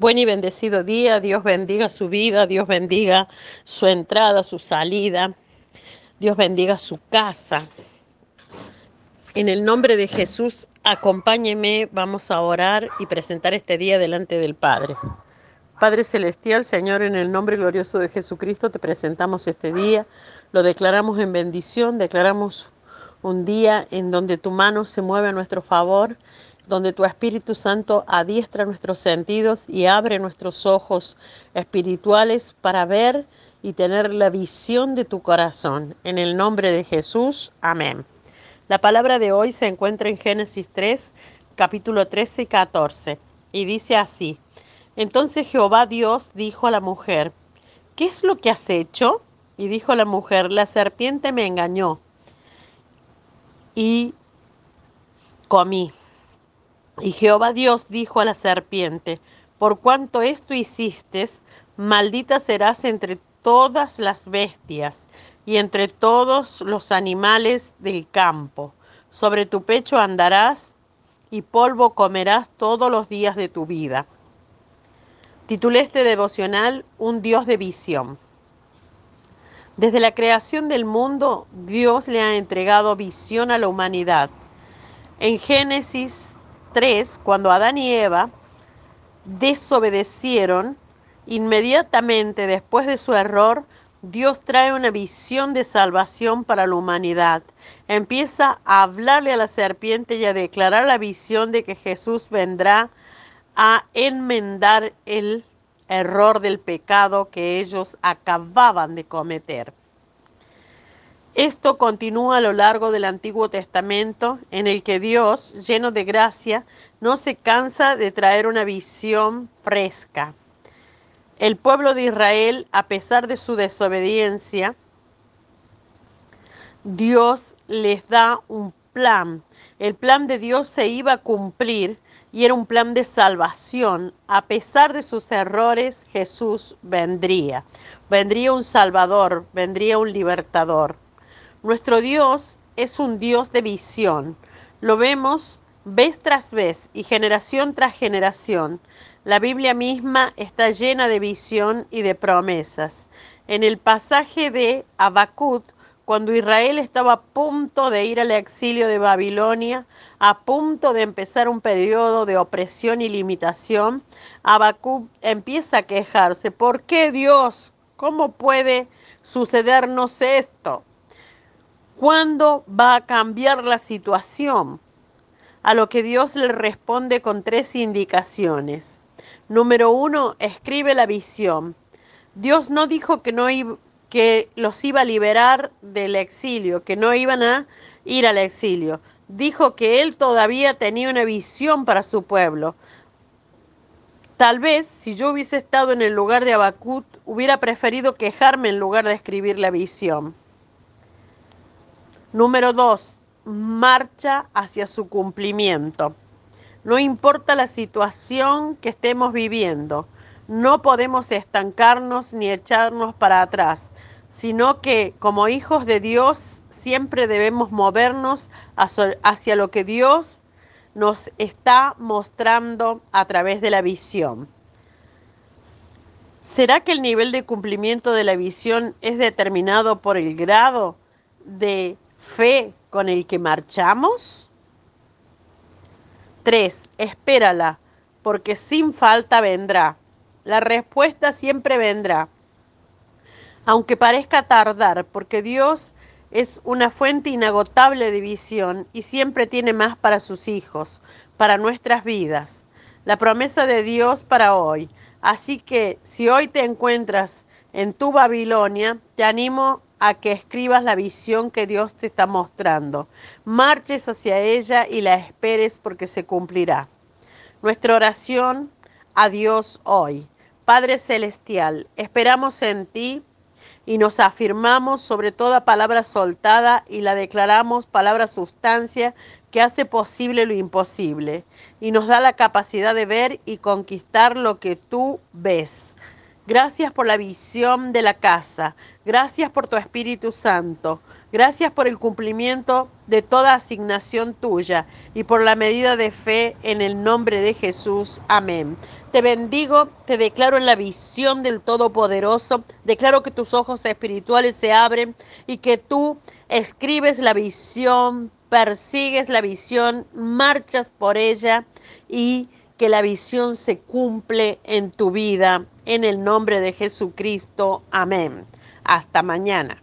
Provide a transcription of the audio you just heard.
Buen y bendecido día, Dios bendiga su vida, Dios bendiga su entrada, su salida, Dios bendiga su casa. En el nombre de Jesús, acompáñeme, vamos a orar y presentar este día delante del Padre. Padre Celestial, Señor, en el nombre glorioso de Jesucristo te presentamos este día, lo declaramos en bendición, declaramos un día en donde tu mano se mueve a nuestro favor donde tu Espíritu Santo adiestra nuestros sentidos y abre nuestros ojos espirituales para ver y tener la visión de tu corazón. En el nombre de Jesús, amén. La palabra de hoy se encuentra en Génesis 3, capítulo 13 y 14, y dice así, entonces Jehová Dios dijo a la mujer, ¿qué es lo que has hecho? Y dijo la mujer, la serpiente me engañó y comí. Y Jehová Dios dijo a la serpiente, por cuanto esto hiciste, maldita serás entre todas las bestias y entre todos los animales del campo. Sobre tu pecho andarás y polvo comerás todos los días de tu vida. Titulé este devocional Un Dios de visión. Desde la creación del mundo, Dios le ha entregado visión a la humanidad. En Génesis cuando Adán y Eva desobedecieron, inmediatamente después de su error, Dios trae una visión de salvación para la humanidad. Empieza a hablarle a la serpiente y a declarar la visión de que Jesús vendrá a enmendar el error del pecado que ellos acababan de cometer. Esto continúa a lo largo del Antiguo Testamento, en el que Dios, lleno de gracia, no se cansa de traer una visión fresca. El pueblo de Israel, a pesar de su desobediencia, Dios les da un plan. El plan de Dios se iba a cumplir y era un plan de salvación. A pesar de sus errores, Jesús vendría. Vendría un Salvador, vendría un libertador. Nuestro Dios es un Dios de visión. Lo vemos vez tras vez y generación tras generación. La Biblia misma está llena de visión y de promesas. En el pasaje de Habacuc, cuando Israel estaba a punto de ir al exilio de Babilonia, a punto de empezar un periodo de opresión y limitación, Habacuc empieza a quejarse. ¿Por qué Dios? ¿Cómo puede sucedernos esto? ¿Cuándo va a cambiar la situación? A lo que Dios le responde con tres indicaciones. Número uno, escribe la visión. Dios no dijo que, no los iba a liberar del exilio, que no iban a ir al exilio. Dijo que Él todavía tenía una visión para su pueblo. Tal vez, si yo hubiese estado en el lugar de Abacut, hubiera preferido quejarme en lugar de escribir la visión. Número dos, marcha hacia su cumplimiento. No importa la situación que estemos viviendo, no podemos estancarnos ni echarnos para atrás, sino que como hijos de Dios siempre debemos movernos hacia lo que Dios nos está mostrando a través de la visión. ¿Será que el nivel de cumplimiento de la visión es determinado por el grado de fe con el que marchamos? 3. Espérala, porque sin falta vendrá. La respuesta siempre vendrá, aunque parezca tardar, porque Dios es una fuente inagotable de visión y siempre tiene más para sus hijos, para nuestras vidas. La promesa de Dios para hoy. Así que si hoy te encuentras en tu Babilonia, te animo a que escribas la visión que Dios te está mostrando. Marches hacia ella y la esperes porque se cumplirá. Nuestra oración a Dios hoy. Padre Celestial, esperamos en ti y nos afirmamos sobre toda palabra soltada y la declaramos palabra sustancia que hace posible lo imposible y nos da la capacidad de ver y conquistar lo que tú ves. Gracias por la visión de la casa. Gracias por tu Espíritu Santo. Gracias por el cumplimiento de toda asignación tuya y por la medida de fe en el nombre de Jesús. Amén. Te bendigo, te declaro en la visión del Todopoderoso. Declaro que tus ojos espirituales se abren y que tú escribes la visión, persigues la visión, marchas por ella y que la visión se cumple en tu vida. En el nombre de Jesucristo. Amén. Hasta mañana.